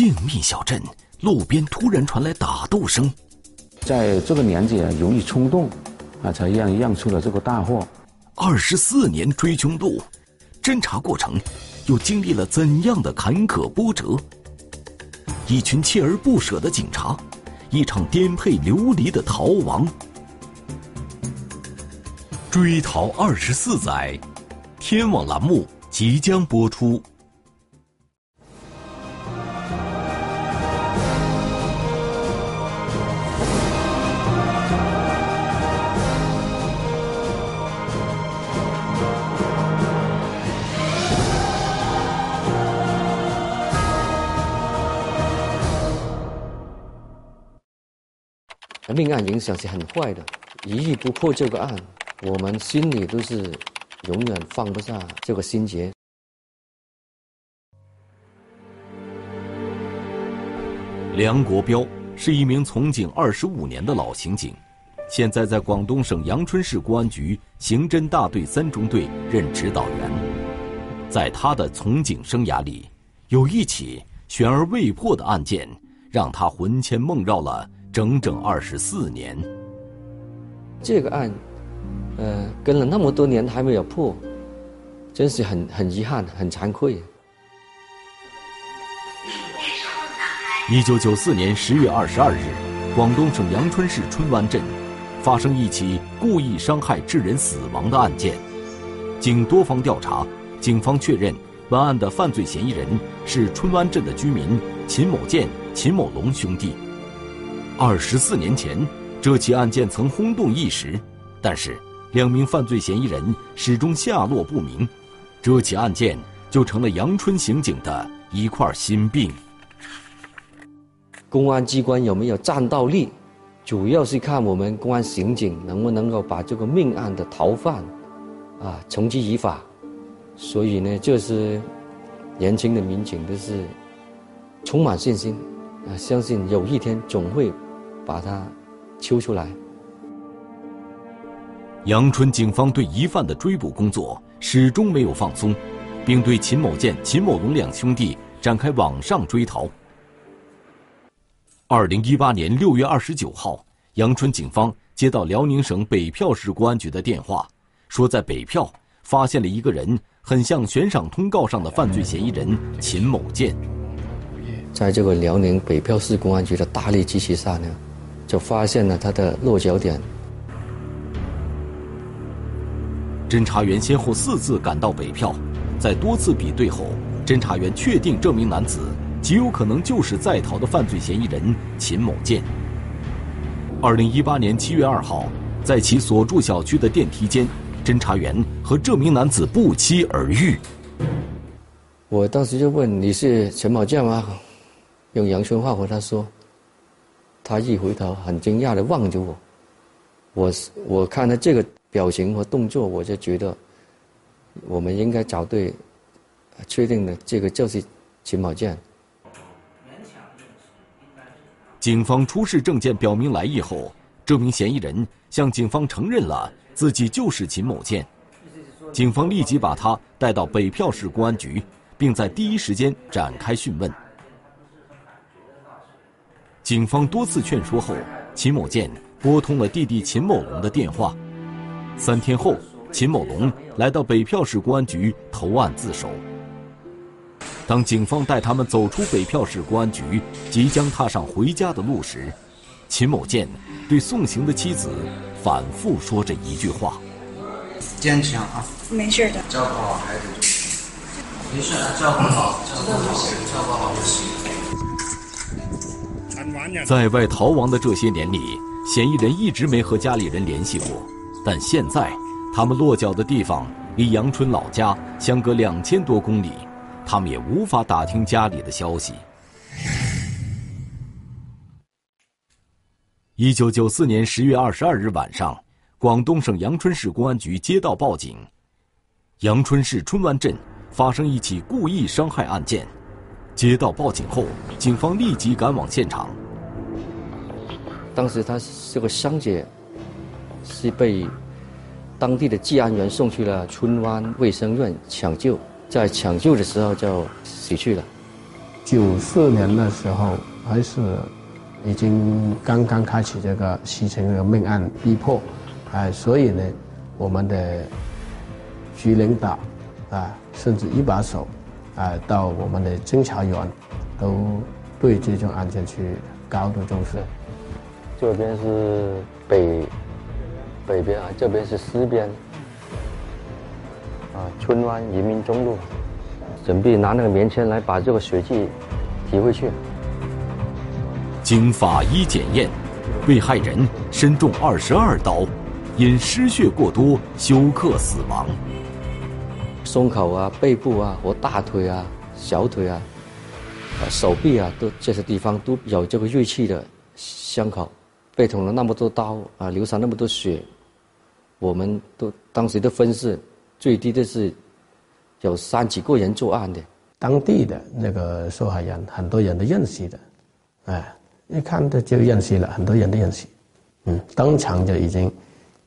静谧小镇路边突然传来打斗声，在这个年纪啊，容易冲动，啊，才让让出了这个大祸。二十四年追凶路，侦查过程又经历了怎样的坎坷波折？一群锲而不舍的警察，一场颠沛流离的逃亡。追逃二十四载，天网栏目即将播出。命案影响是很坏的，一日不破这个案，我们心里都是永远放不下这个心结。梁国标是一名从警二十五年的老刑警，现在在广东省阳春市公安局刑侦大队三中队任指导员。在他的从警生涯里，有一起悬而未破的案件，让他魂牵梦绕了。整整二十四年，这个案，呃，跟了那么多年还没有破，真是很很遗憾，很惭愧。一九九四年十月二十二日，广东省阳春市春湾镇发生一起故意伤害致人死亡的案件。经多方调查，警方确认本案的犯罪嫌疑人是春湾镇的居民秦某建、秦某龙兄弟。二十四年前，这起案件曾轰动一时，但是两名犯罪嫌疑人始终下落不明，这起案件就成了阳春刑警的一块心病。公安机关有没有战斗力，主要是看我们公安刑警能不能够把这个命案的逃犯，啊，从之以法。所以呢，就是年轻的民警都是充满信心，啊，相信有一天总会。把他揪出来。阳春警方对疑犯的追捕工作始终没有放松，并对秦某建、秦某龙两兄弟展开网上追逃。二零一八年六月二十九号，阳春警方接到辽宁省北票市公安局的电话，说在北票发现了一个人，很像悬赏通告上的犯罪嫌疑人秦某建。在这个辽宁北票市公安局的大力支持下呢。就发现了他的落脚点。侦查员先后四次赶到北票，在多次比对后，侦查员确定这名男子极有可能就是在逃的犯罪嫌疑人秦某建。二零一八年七月二号，在其所住小区的电梯间，侦查员和这名男子不期而遇。我当时就问：“你是陈某建吗？”用阳春话和他说。他一回头，很惊讶的望着我。我我看他这个表情和动作，我就觉得，我们应该找对，确定的这个就是秦某健。警方出示证件表明来意后，这名嫌疑人向警方承认了自己就是秦某健。警方立即把他带到北票市公安局，并在第一时间展开讯问。警方多次劝说后，秦某建拨通了弟弟秦某龙的电话。三天后，秦某龙来到北票市公安局投案自首。当警方带他们走出北票市公安局，即将踏上回家的路时，秦某建对送行的妻子反复说着一句话：“坚强啊，没事的，照顾好孩子就行。没事，照顾好，照顾好，照顾好就行。”在外逃亡的这些年里，嫌疑人一直没和家里人联系过。但现在，他们落脚的地方离阳春老家相隔两千多公里，他们也无法打听家里的消息。一九九四年十月二十二日晚上，广东省阳春市公安局接到报警，阳春市春湾镇发生一起故意伤害案件。接到报警后，警方立即赶往现场。当时他这个伤者是被当地的治安员送去了春湾卫生院抢救，在抢救的时候就死去了。九四年的时候，还是已经刚刚开启这个西城的命案逼迫，哎，所以呢，我们的局领导啊，甚至一把手啊，到我们的侦查员，都对这种案件去高度重视。这边是北北边啊，这边是西边啊，春湾人民中路，准备拿那个棉签来把这个血迹提回去。经法医检验，被害人身中二十二刀，因失血过多休克死亡。胸口啊、背部啊、和大腿啊、小腿啊、手臂啊，都这些地方都有这个锐器的伤口。被捅了那么多刀啊，流上那么多血，我们都当时的分是，最低的是有三几个人作案的。当地的那个受害人，很多人都认识的，哎，一看的就认识了，很多人都认识，嗯，当场就已经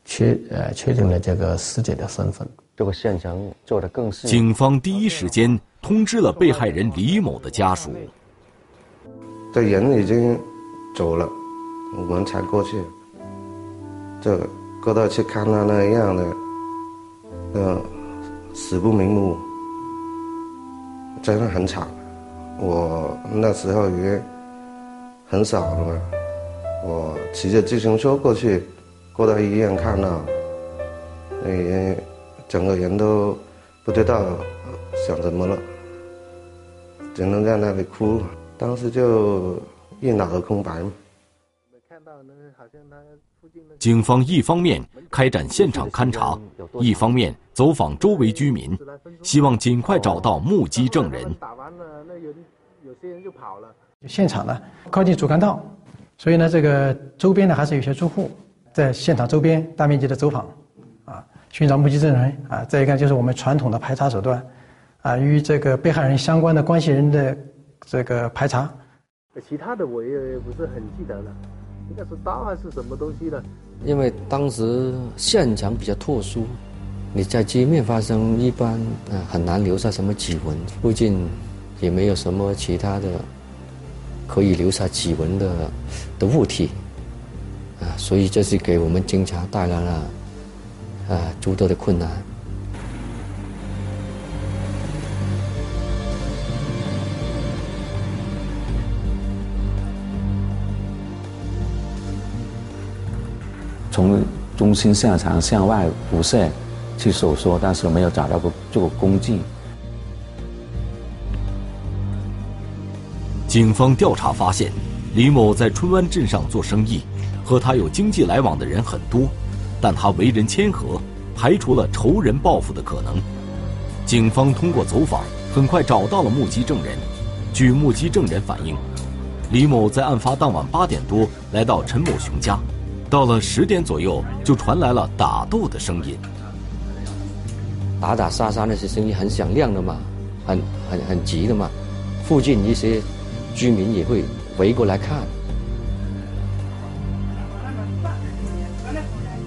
确呃确定了这个死者的身份。这个现场做的更是。警方第一时间通知了被害人李某的家属。这人已经走了。我们才过去，这过到去看他那样的，呃，死不瞑目，真的很惨。我那时候也很少了嘛，我骑着自行车过去，过到医院看到，也整个人都不知道想什么了，只能在那里哭，当时就一脑的空白嘛。警方一方面开展现场勘查，一方面走访周围居民，希望尽快找到目击证人。打完了，那有有些人就跑了。现场呢靠近主干道，所以呢，这个周边呢还是有些住户在现场周边大面积的走访，啊，寻找目击证人啊。再一个就是我们传统的排查手段，啊，与这个被害人相关的关系人的这个排查。其他的我也不是很记得了。应该是刀还是什么东西呢？因为当时现场比较特殊，你在街面发生，一般啊很难留下什么指纹，附近也没有什么其他的可以留下指纹的的物体，啊，所以这是给我们警察带来了啊诸多的困难。从中心现场向外辐射去搜索，但是没有找到过这个工具。警方调查发现，李某在春湾镇上做生意，和他有经济来往的人很多，但他为人谦和，排除了仇人报复的可能。警方通过走访，很快找到了目击证人。据目击证人反映，李某在案发当晚八点多来到陈某雄家。到了十点左右，就传来了打斗的声音。打打杀杀那些声音很响亮的嘛，很很很急的嘛。附近一些居民也会围过来看。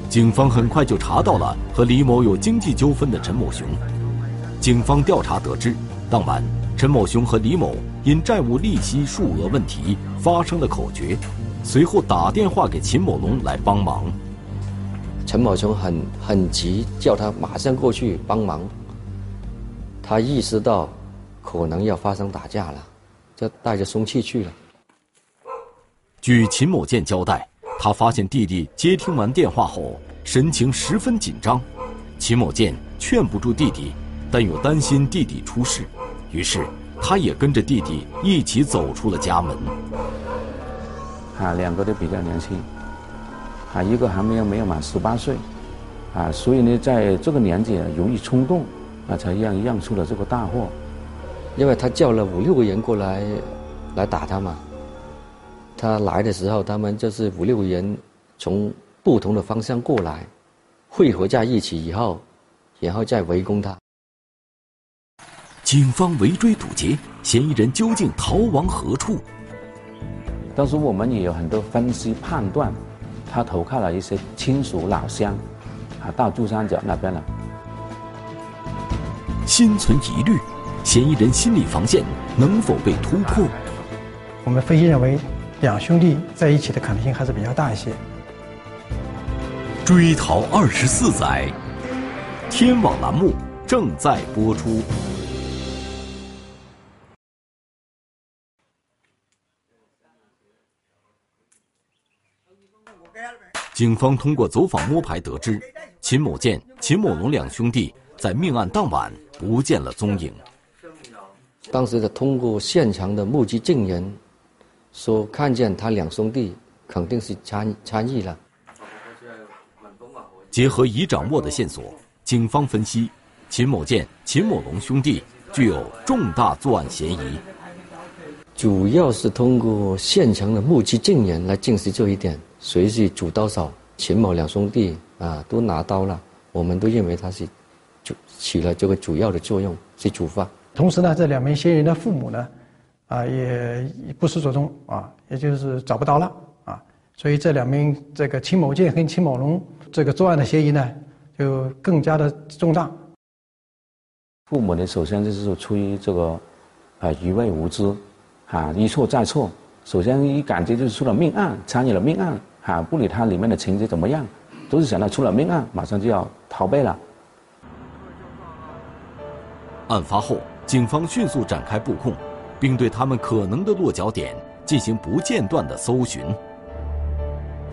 警方很快就查到了和李某有经济纠纷的陈某雄。警方调查得知，当晚陈某雄和李某因债务利息数额问题发生了口角。随后打电话给秦某龙来帮忙。陈某雄很很急，叫他马上过去帮忙。他意识到可能要发生打架了，就带着凶器去了。据秦某健交代，他发现弟弟接听完电话后神情十分紧张，秦某健劝不住弟弟，但又担心弟弟出事，于是他也跟着弟弟一起走出了家门。啊，两个都比较年轻，啊，一个还没有没有满十八岁，啊，所以呢，在这个年纪容易冲动，啊，才让让出了这个大祸。因为他叫了五六个人过来，来打他嘛。他来的时候，他们就是五六个人从不同的方向过来，汇合在一起以后，然后再围攻他。警方围追堵截，嫌疑人究竟逃亡何处？当时我们也有很多分析判断，他投靠了一些亲属老乡，啊，到珠三角那边了。心存疑虑，嫌疑人心理防线能否被突破？我们分析认为，两兄弟在一起的可能性还是比较大一些。追逃二十四载，天网栏目正在播出。警方通过走访摸排得知，秦某建、秦某龙两兄弟在命案当晚不见了踪影。当时的通过现场的目击证人说，看见他两兄弟肯定是参参与了。结合已掌握的线索，警方分析，秦某建、秦某龙兄弟具有重大作案嫌疑。主要是通过现场的目击证人来证实这一点。谁是主刀手？秦某两兄弟啊，都拿刀了。我们都认为他是主起了这个主要的作用，是主犯。同时呢，这两名嫌疑人的父母呢，啊，也不失所踪啊，也就是找不到了啊。所以这两名这个秦某建和秦某龙这个作案的嫌疑呢，就更加的重大。父母呢，首先就是出于这个啊愚昧无知，啊一错再错。首先一感觉就是出了命案，参与了命案。啊，不理他里面的情节怎么样，都是想到出了命案，马上就要逃避了。案发后，警方迅速展开布控，并对他们可能的落脚点进行不间断的搜寻。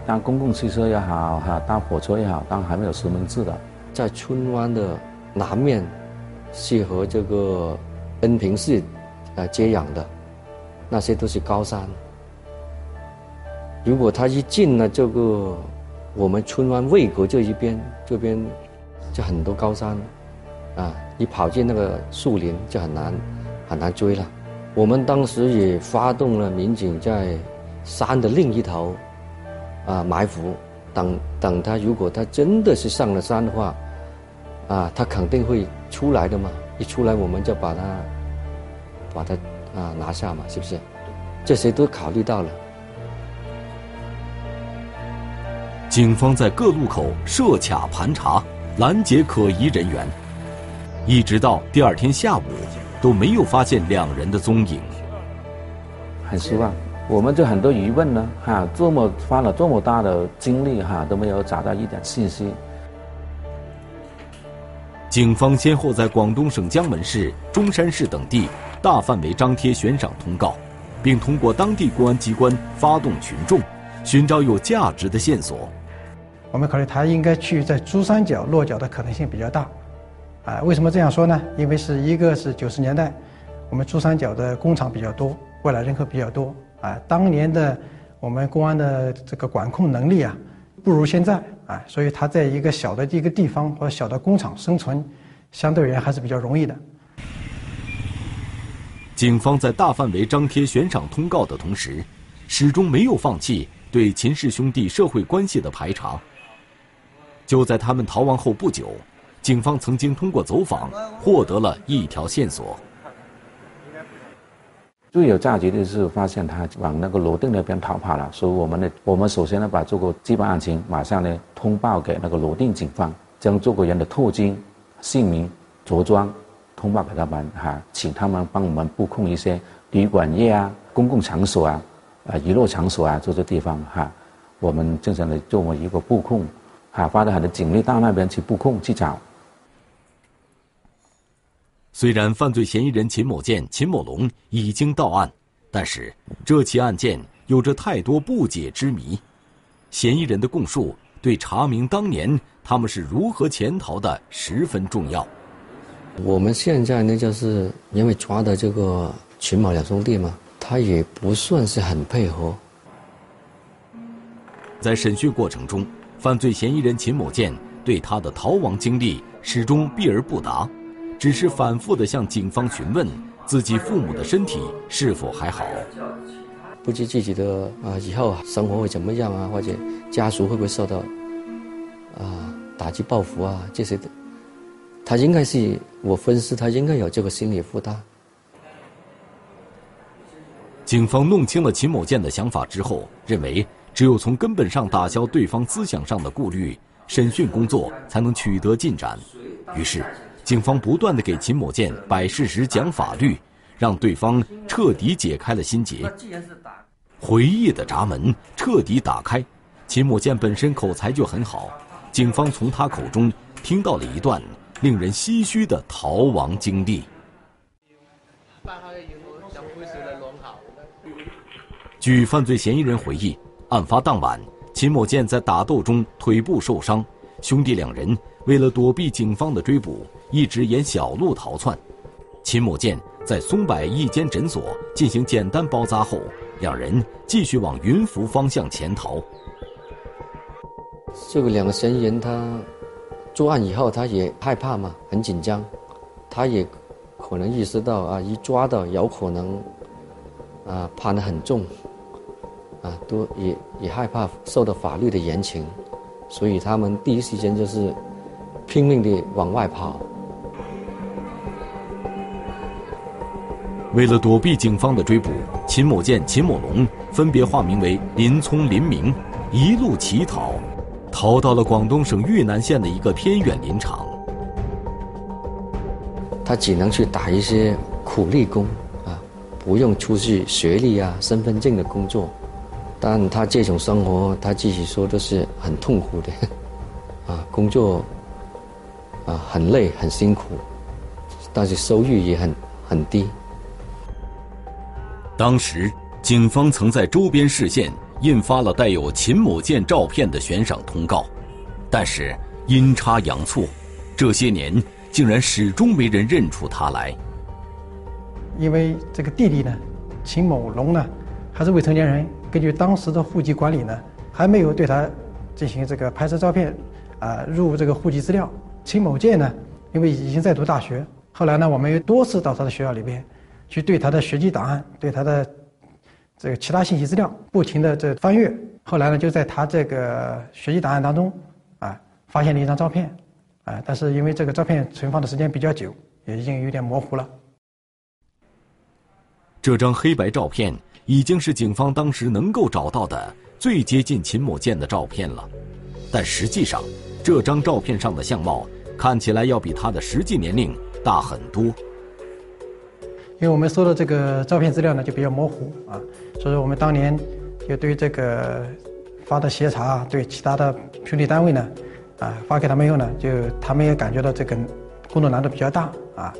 当公共汽车也好，哈，当火车也好，当还没有实名制的，在春湾的南面，是和这个恩平市，呃接壤的，那些都是高山。如果他一进了这个我们春湾渭河这一边，这边就很多高山，啊，一跑进那个树林就很难很难追了。我们当时也发动了民警在山的另一头啊埋伏，等等他，如果他真的是上了山的话，啊，他肯定会出来的嘛。一出来我们就把他把他啊拿下嘛，是不是？这些都考虑到了。警方在各路口设卡盘查，拦截可疑人员，一直到第二天下午，都没有发现两人的踪影。很失望，我们就很多疑问呢，哈，这么花了这么大的精力，哈，都没有找到一点信息。警方先后在广东省江门市、中山市等地大范围张贴悬赏通告，并通过当地公安机关发动群众，寻找有价值的线索。我们考虑他应该去在珠三角落脚的可能性比较大，啊，为什么这样说呢？因为是一个是九十年代，我们珠三角的工厂比较多，外来人口比较多，啊，当年的我们公安的这个管控能力啊，不如现在，啊，所以他在一个小的一个地方或者小的工厂生存，相对而言还是比较容易的。警方在大范围张贴悬赏通告的同时，始终没有放弃对秦氏兄弟社会关系的排查。就在他们逃亡后不久，警方曾经通过走访获得了一条线索。最有价值的是发现他往那个罗定那边逃跑了，所以我们呢，我们首先呢把这个基本案情马上呢通报给那个罗定警方，将这个人的特征、姓名、着装通报给他们哈，请他们帮我们布控一些旅馆业啊、公共场所啊、啊娱乐场所啊这些地方哈，我们正常的作为一个布控。还发了很多警力到那边去布控去找。虽然犯罪嫌疑人秦某建、秦某龙已经到案，但是这起案件有着太多不解之谜。嫌疑人的供述对查明当年他们是如何潜逃的十分重要。我们现在呢，就是因为抓的这个秦某两兄弟嘛，他也不算是很配合。在审讯过程中。犯罪嫌疑人秦某建对他的逃亡经历始终避而不答，只是反复的向警方询问自己父母的身体是否还好，不知自己的啊以后生活会怎么样啊，或者家属会不会受到啊打击报复啊这些的，他应该是我分析他应该有这个心理负担。警方弄清了秦某建的想法之后，认为。只有从根本上打消对方思想上的顾虑，审讯工作才能取得进展。于是，警方不断的给秦某建摆事实、讲法律，让对方彻底解开了心结。回忆的闸门彻底打开，秦某建本身口才就很好，警方从他口中听到了一段令人唏嘘的逃亡经历。据犯罪嫌疑人回忆，案发当晚，秦某建在打斗中腿部受伤，兄弟两人为了躲避警方的追捕，一直沿小路逃窜。秦某建在松柏一间诊所进行简单包扎后，两人继续往云浮方向潜逃。这个两个嫌疑人他作案以后，他也害怕嘛，很紧张，他也可能意识到啊，一抓到有可能啊判得很重。啊，都也也害怕受到法律的严惩，所以他们第一时间就是拼命地往外跑。为了躲避警方的追捕，秦某建、秦某龙分别化名为林聪、林明，一路乞讨，逃到了广东省豫南县的一个偏远林场。他只能去打一些苦力工，啊，不用出示学历啊、身份证的工作。但他这种生活，他自己说都是很痛苦的，啊，工作啊很累很辛苦，但是收入也很很低。当时警方曾在周边市县印发了带有秦某建照片的悬赏通告，但是阴差阳错，这些年竟然始终没人认出他来。因为这个弟弟呢，秦某龙呢，还是未成年人。根据当时的户籍管理呢，还没有对他进行这个拍摄照片，啊，入这个户籍资料。秦某健呢，因为已经在读大学，后来呢，我们又多次到他的学校里边，去对他的学籍档案、对他的这个其他信息资料不停的这翻阅。后来呢，就在他这个学籍档案当中，啊，发现了一张照片，啊，但是因为这个照片存放的时间比较久，也已经有点模糊了。这张黑白照片。已经是警方当时能够找到的最接近秦某建的照片了，但实际上，这张照片上的相貌看起来要比他的实际年龄大很多。因为我们收的这个照片资料呢就比较模糊啊，所以说我们当年就对这个发的协查，对其他的兄弟单位呢，啊发给他们以后呢，就他们也感觉到这个工作难度比较大啊，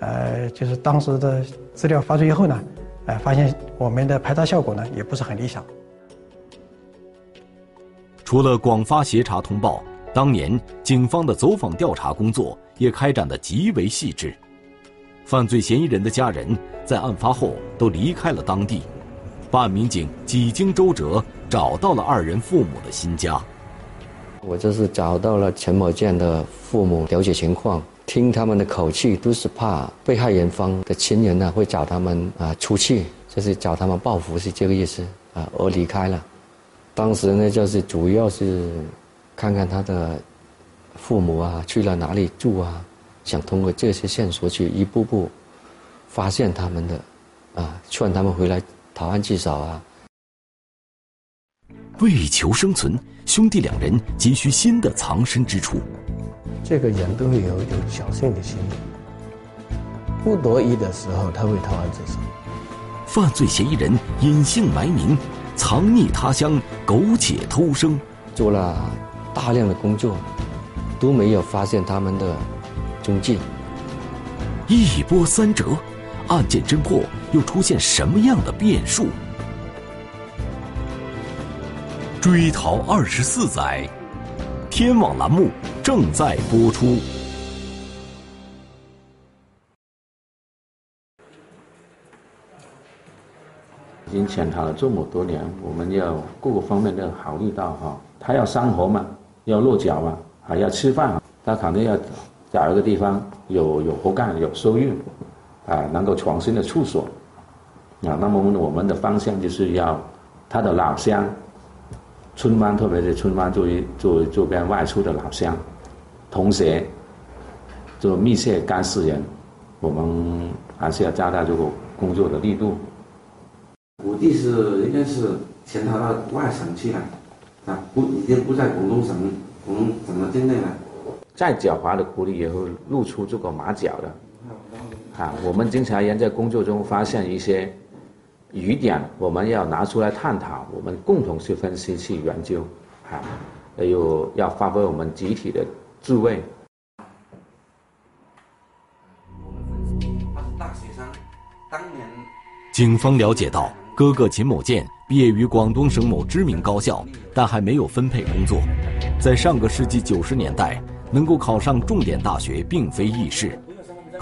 呃，就是当时的资料发出以后呢。哎，发现我们的排查效果呢也不是很理想。除了广发协查通报，当年警方的走访调查工作也开展的极为细致。犯罪嫌疑人的家人在案发后都离开了当地，办案民警几经周折找到了二人父母的新家。我这是找到了陈某建的父母，了解情况。听他们的口气，都是怕被害人方的亲人呢会找他们啊出气，就是找他们报复，是这个意思啊，而离开了。当时呢，就是主要是看看他的父母啊去了哪里住啊，想通过这些线索去一步步发现他们的啊，劝他们回来投案自首啊。为求生存，兄弟两人急需新的藏身之处。这个人都会有有侥幸的心理，不得已的时候他会投案自首。犯罪嫌疑人隐姓埋名，藏匿他乡，苟且偷生，做了大量的工作，都没有发现他们的踪迹。一波三折，案件侦破又出现什么样的变数？追逃二十四载。天网栏目正在播出。已经潜逃了这么多年，我们要各个方面都要考虑到哈。他要生活嘛，要落脚嘛，还要吃饭，他肯定要找一个地方有有活干、有收入，啊，能够创新的处所。啊，那么我们的方向就是要他的老乡。村湾，特别是村湾作为作为周边外出的老乡，同学，做密切干事人，我们还是要加大这个工作的力度。我弟是应该是潜逃到外省去了，啊，不已经不在广东省广东省的境内了。再狡猾的狐狸也会露出这个马脚的。啊，我们经常人在工作中发现一些疑点，我们要拿出来探讨，我们共同去分析、去研究，啊，还有要发挥我们集体的智慧他是大学生当年。警方了解到，哥哥秦某健毕业于广东省某知名高校，但还没有分配工作。在上个世纪九十年代，能够考上重点大学并非易事。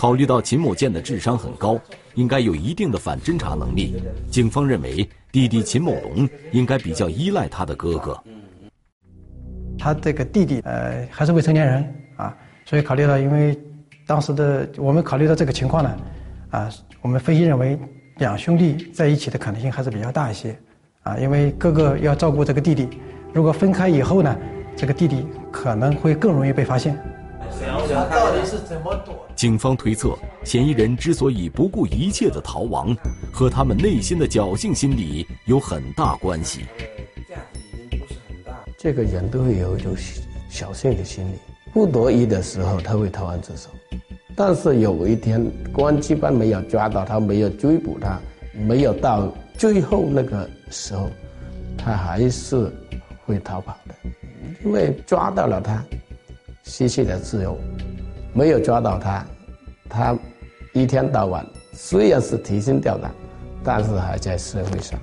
考虑到秦某健的智商很高，应该有一定的反侦查能力，警方认为弟弟秦某龙应该比较依赖他的哥哥。他这个弟弟呃还是未成年人啊，所以考虑到因为当时的我们考虑到这个情况呢，啊，我们分析认为。两兄弟在一起的可能性还是比较大一些，啊，因为哥哥要照顾这个弟弟，如果分开以后呢，这个弟弟可能会更容易被发现。他到底是怎么躲？警方推测，嫌疑人之所以不顾一切的逃亡，和他们内心的侥幸心理有很大关系。这个人都会有一种侥幸的心理，不得已的时候他会投案自首。但是有一天，公安机关没有抓到他，没有追捕他，没有到最后那个时候，他还是会逃跑的。因为抓到了他，失去了自由；没有抓到他，他一天到晚虽然是提心吊胆，但是还在社会上，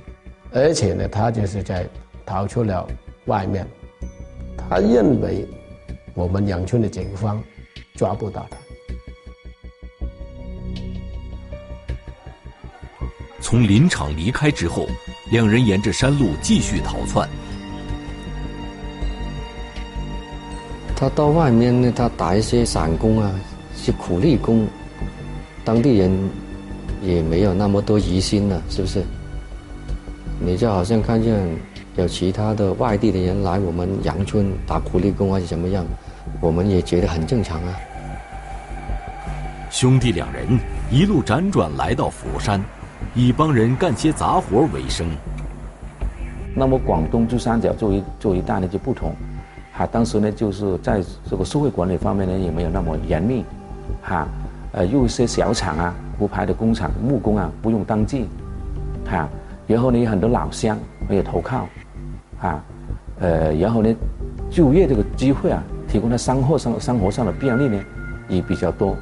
而且呢，他就是在逃出了外面。他认为我们阳春的警方抓不到他。从林场离开之后，两人沿着山路继续逃窜。他到外面呢，他打一些散工啊，是苦力工，当地人也没有那么多疑心了，是不是？你就好像看见有其他的外地的人来我们阳春打苦力工还是怎么样，我们也觉得很正常啊。兄弟两人一路辗转来到佛山。以帮人干些杂活为生。那么广东珠三角作为作为一带呢就不同，哈，当时呢就是在这个社会管理方面呢也没有那么严密，哈，呃，有一些小厂啊、胡牌的工厂、木工啊不用登记，哈，然后呢有很多老乡没有投靠，哈，呃，然后呢就业这个机会啊，提供的生活上生活上的便利呢也比较多。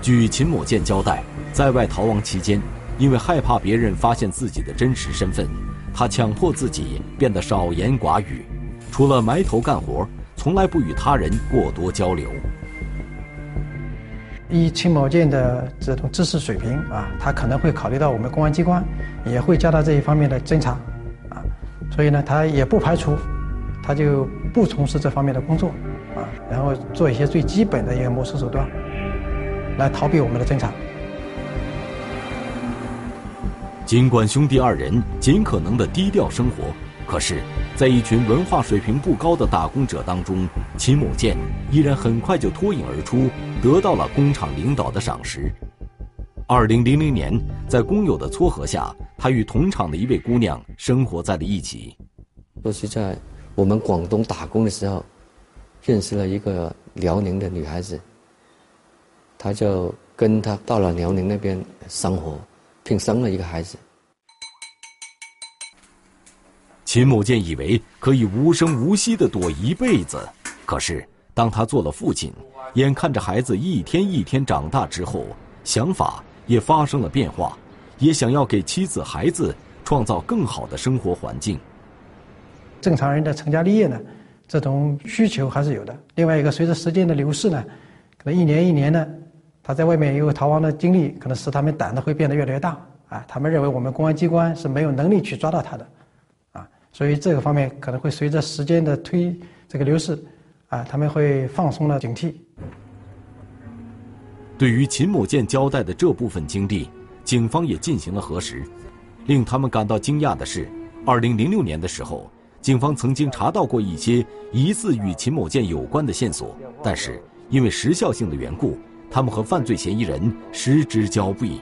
据秦某健交代。在外逃亡期间，因为害怕别人发现自己的真实身份，他强迫自己变得少言寡语，除了埋头干活，从来不与他人过多交流。以秦宝健的这种知识水平啊，他可能会考虑到我们公安机关也会加大这一方面的侦查，啊，所以呢，他也不排除，他就不从事这方面的工作，啊，然后做一些最基本的一个谋生手段，来逃避我们的侦查。尽管兄弟二人尽可能的低调生活，可是，在一群文化水平不高的打工者当中，秦某健依然很快就脱颖而出，得到了工厂领导的赏识。二零零零年，在工友的撮合下，他与同厂的一位姑娘生活在了一起。说是在我们广东打工的时候，认识了一个辽宁的女孩子，他就跟她到了辽宁那边生活。并生了一个孩子。秦某健以为可以无声无息的躲一辈子，可是当他做了父亲，眼看着孩子一天一天长大之后，想法也发生了变化，也想要给妻子孩子创造更好的生活环境。正常人的成家立业呢，这种需求还是有的。另外一个，随着时间的流逝呢，可能一年一年呢。他在外面有逃亡的经历，可能使他们胆子会变得越来越大啊！他们认为我们公安机关是没有能力去抓到他的，啊，所以这个方面可能会随着时间的推这个流逝，啊，他们会放松了警惕。对于秦某健交代的这部分经历，警方也进行了核实。令他们感到惊讶的是，二零零六年的时候，警方曾经查到过一些疑似与秦某健有关的线索，但是因为时效性的缘故。他们和犯罪嫌疑人失之交臂。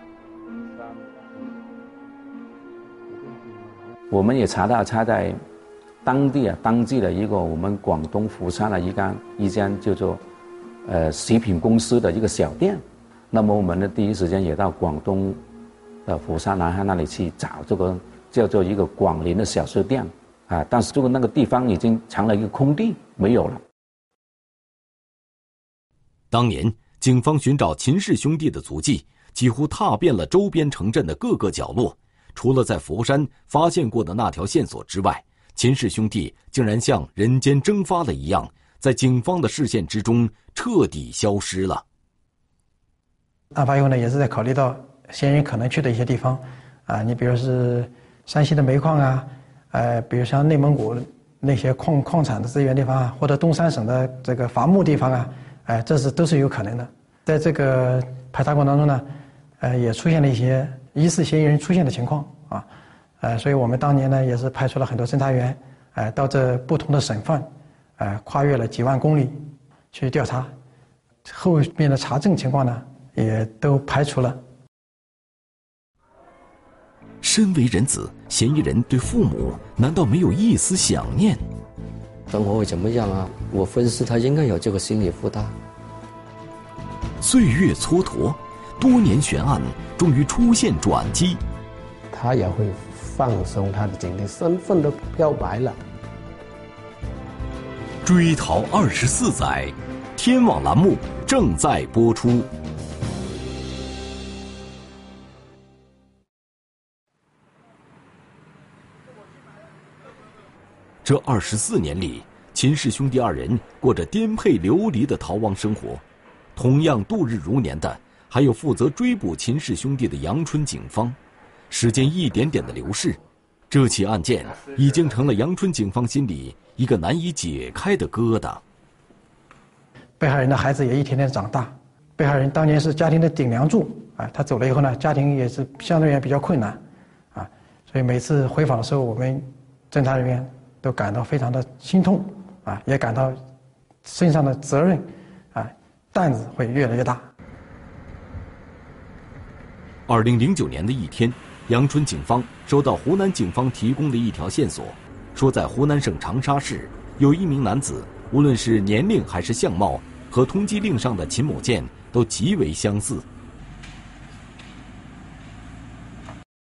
我们也查到他在当地啊当地的一个我们广东佛山的一间一家叫做呃食品公司的一个小店。那么我们呢第一时间也到广东的佛山南海那里去找这个叫做一个广林的小吃店啊，但是这个那个地方已经成了一个空地，没有了。当年警方寻找秦氏兄弟的足迹，几乎踏遍了周边城镇的各个角落。除了在佛山发现过的那条线索之外，秦氏兄弟竟然像人间蒸发了一样，在警方的视线之中彻底消失了。案发以后呢，也是在考虑到嫌疑人可能去的一些地方，啊，你比如是山西的煤矿啊，呃，比如像内蒙古那些矿矿产的资源地方啊，或者东三省的这个伐木地方啊，哎，这是都是有可能的。在这个排查过程当中呢，呃，也出现了一些。疑似嫌疑人出现的情况啊，呃，所以我们当年呢也是派出了很多侦查员，呃，到这不同的省份，呃，跨越了几万公里去调查，后面的查证情况呢也都排除了。身为人子，嫌疑人对父母难道没有一丝想念？生活会怎么样啊？我分析他应该有这个心理负担。岁月蹉跎。多年悬案终于出现转机，他也会放松他的警惕，身份都漂白了。追逃二十四载，天网栏目正在播出。这二十四年里，秦氏兄弟二人过着颠沛流离的逃亡生活，同样度日如年的。还有负责追捕秦氏兄弟的阳春警方，时间一点点的流逝，这起案件已经成了阳春警方心里一个难以解开的疙瘩。被害人的孩子也一天天长大，被害人当年是家庭的顶梁柱，啊，他走了以后呢，家庭也是相对而言比较困难，啊，所以每次回访的时候，我们侦查人员都感到非常的心痛，啊，也感到身上的责任，啊，担子会越来越大。二零零九年的一天，阳春警方收到湖南警方提供的一条线索，说在湖南省长沙市有一名男子，无论是年龄还是相貌，和通缉令上的秦某建都极为相似。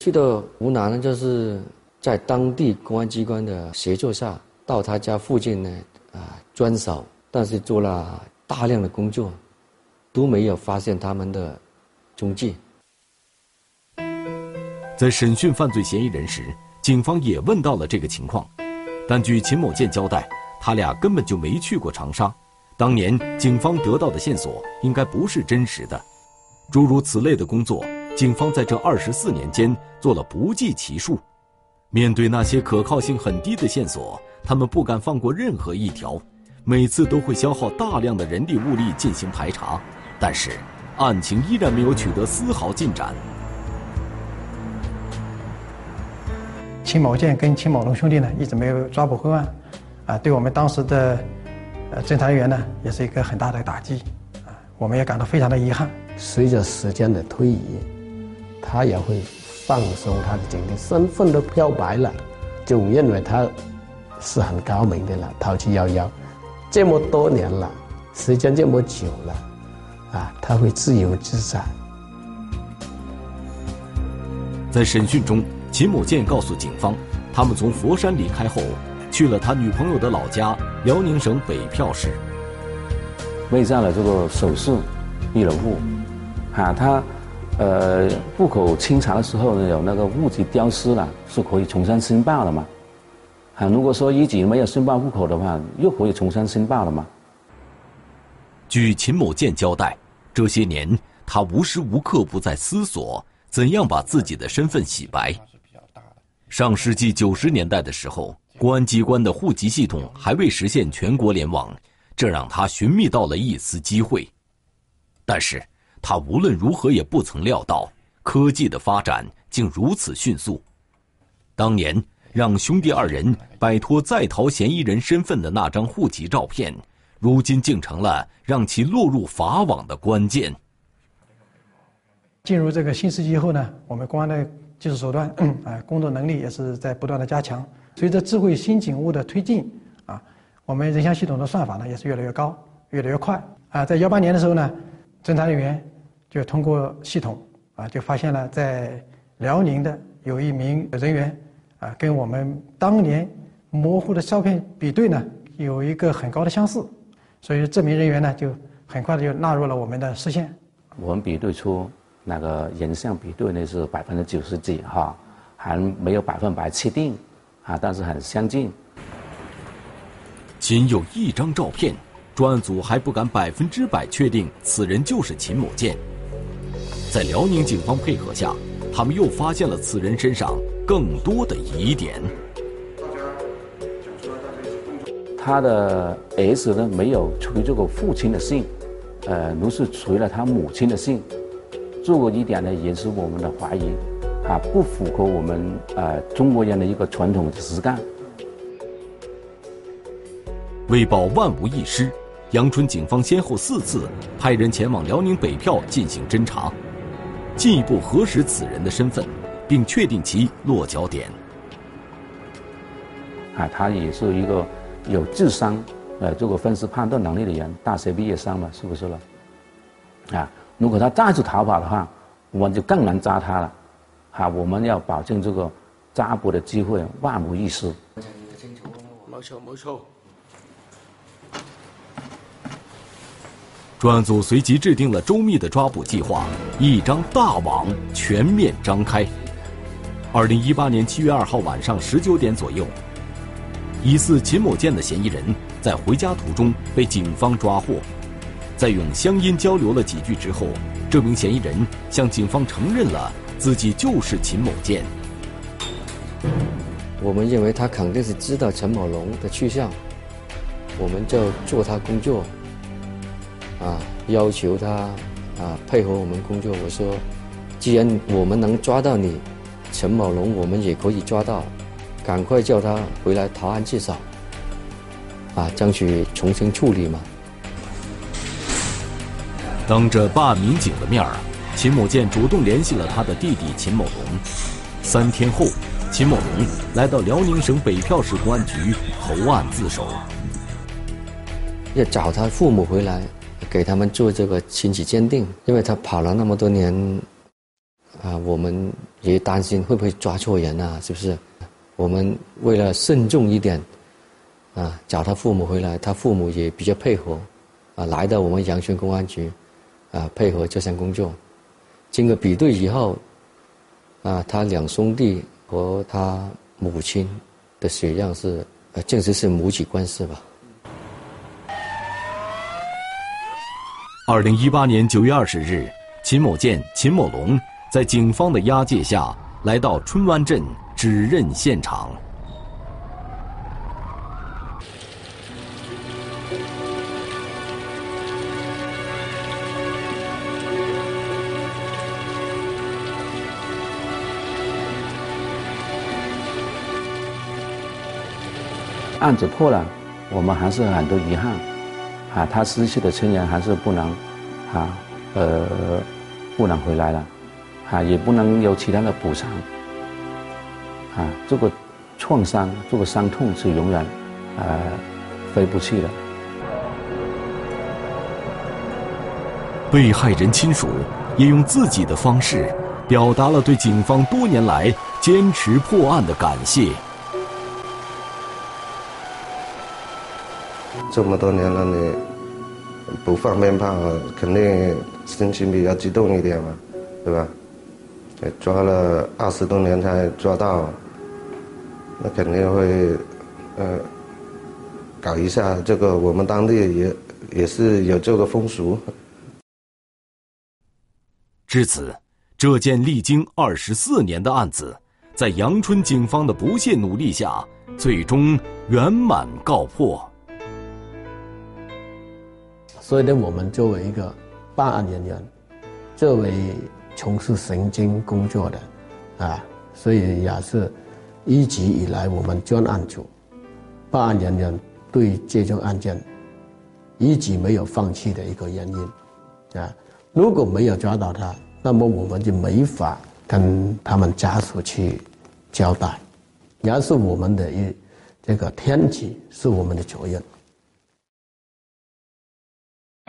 去到湖南，就是在当地公安机关的协助下，到他家附近呢啊专扫，但是做了大量的工作，都没有发现他们的踪迹。在审讯犯罪嫌疑人时，警方也问到了这个情况，但据秦某健交代，他俩根本就没去过长沙。当年警方得到的线索应该不是真实的。诸如此类的工作，警方在这二十四年间做了不计其数。面对那些可靠性很低的线索，他们不敢放过任何一条，每次都会消耗大量的人力物力进行排查，但是案情依然没有取得丝毫进展。秦某建跟秦某龙兄弟呢，一直没有抓捕归案，啊，对我们当时的呃侦查人员呢，也是一个很大的打击，啊，我们也感到非常的遗憾。随着时间的推移，他也会放松他的警惕，身份都漂白了，总认为他是很高明的了，逃之夭夭。这么多年了，时间这么久了，啊，他会自由自在。在审讯中。秦某建告诉警方，他们从佛山离开后，去了他女朋友的老家辽宁省北票市。为占了这个首饰一楼户，啊，他，呃，户口清查的时候呢，有那个户籍丢失了，是可以重新申报的嘛？啊，如果说一直没有申报户口的话，又可以重新申报了吗？据秦某健交代，这些年他无时无刻不在思索怎样把自己的身份洗白。上世纪九十年代的时候，公安机关的户籍系统还未实现全国联网，这让他寻觅到了一丝机会。但是，他无论如何也不曾料到，科技的发展竟如此迅速。当年让兄弟二人摆脱在逃嫌疑人身份的那张户籍照片，如今竟成了让其落入法网的关键。进入这个新世纪后呢，我们公安的。技术手段，啊，工作能力也是在不断的加强，随着智慧新警务的推进啊，我们人像系统的算法呢也是越来越高，越来越快啊。在幺八年的时候呢，侦查人员就通过系统啊，就发现了在辽宁的有一名人员啊，跟我们当年模糊的照片比对呢，有一个很高的相似，所以这名人员呢就很快的就纳入了我们的视线。我们比对出那个人像比对呢是百分之九十几哈，还没有百分百确定。啊，但是很相近。仅有一张照片，专案组还不敢百分之百确定此人就是秦某建。在辽宁警方配合下，他们又发现了此人身上更多的疑点。他的儿子呢没有取这个父亲的姓，呃，而是取了他母亲的姓，这个一点呢也是我们的怀疑。啊，不符合我们呃中国人的一个传统实干。为保万无一失，阳春警方先后四次派人前往辽宁北票进行侦查，进一步核实此人的身份，并确定其落脚点。啊，他也是一个有智商、呃，这个分析判断能力的人，大学毕业生嘛，是不是了？啊，如果他再次逃跑的话，我们就更难抓他了。啊，我们要保证这个抓捕的机会万无一失。没错，没错。专案组随即制定了周密的抓捕计划，一张大网全面张开。二零一八年七月二号晚上十九点左右，疑似秦某建的嫌疑人在回家途中被警方抓获。在用乡音交流了几句之后，这名嫌疑人向警方承认了。自己就是秦某建。我们认为他肯定是知道陈某龙的去向，我们就做他工作，啊，要求他啊配合我们工作。我说，既然我们能抓到你，陈某龙我们也可以抓到，赶快叫他回来投案自首，啊，争取重新处理嘛。当着办案民警的面儿。秦某建主动联系了他的弟弟秦某龙。三天后，秦某龙来到辽宁省北票市公安局投案自首。要找他父母回来，给他们做这个亲子鉴定，因为他跑了那么多年，啊，我们也担心会不会抓错人啊？是不是？我们为了慎重一点，啊，找他父母回来，他父母也比较配合，啊，来到我们阳泉公安局，啊，配合这项工作。经过比对以后，啊，他两兄弟和他母亲的血样是，呃，证实是母子关系吧。二零一八年九月二十日，秦某建、秦某龙在警方的押解下来到春湾镇指认现场。案子破了，我们还是很多遗憾，啊，他失去的亲人还是不能，啊，呃，不能回来了，啊，也不能有其他的补偿，啊，这个创伤，这个伤痛是永远，呃，飞不去的。被害人亲属也用自己的方式，表达了对警方多年来坚持破案的感谢。这么多年了，你不放鞭炮，肯定心情比较激动一点嘛，对吧？抓了二十多年才抓到，那肯定会，呃，搞一下这个。我们当地也也是有这个风俗。至此，这件历经二十四年的案子，在阳春警方的不懈努力下，最终圆满告破。所以呢，我们作为一个办案人员，作为从事刑侦工作的，啊，所以也是一直以来我们专案组办案人员对这种案件一直没有放弃的一个原因，啊，如果没有抓到他，那么我们就没法跟他们家属去交代，也是我们的一这个天职，是我们的责任。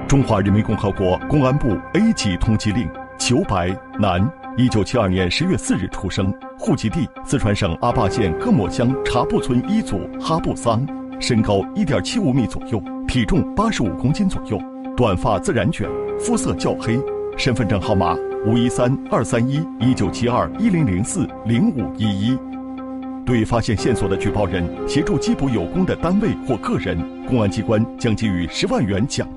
中华人民共和国公安部 A 级通缉令裘白，男，一九七二年十月四日出生，户籍地四川省阿坝县各莫乡察布村一组哈布桑，身高一点七五米左右，体重八十五公斤左右，短发自然卷，肤色较黑，身份证号码五一三二三一一九七二一零零四零五一一。对发现线索的举报人协助缉捕有功的单位或个人，公安机关将给予十万元奖励。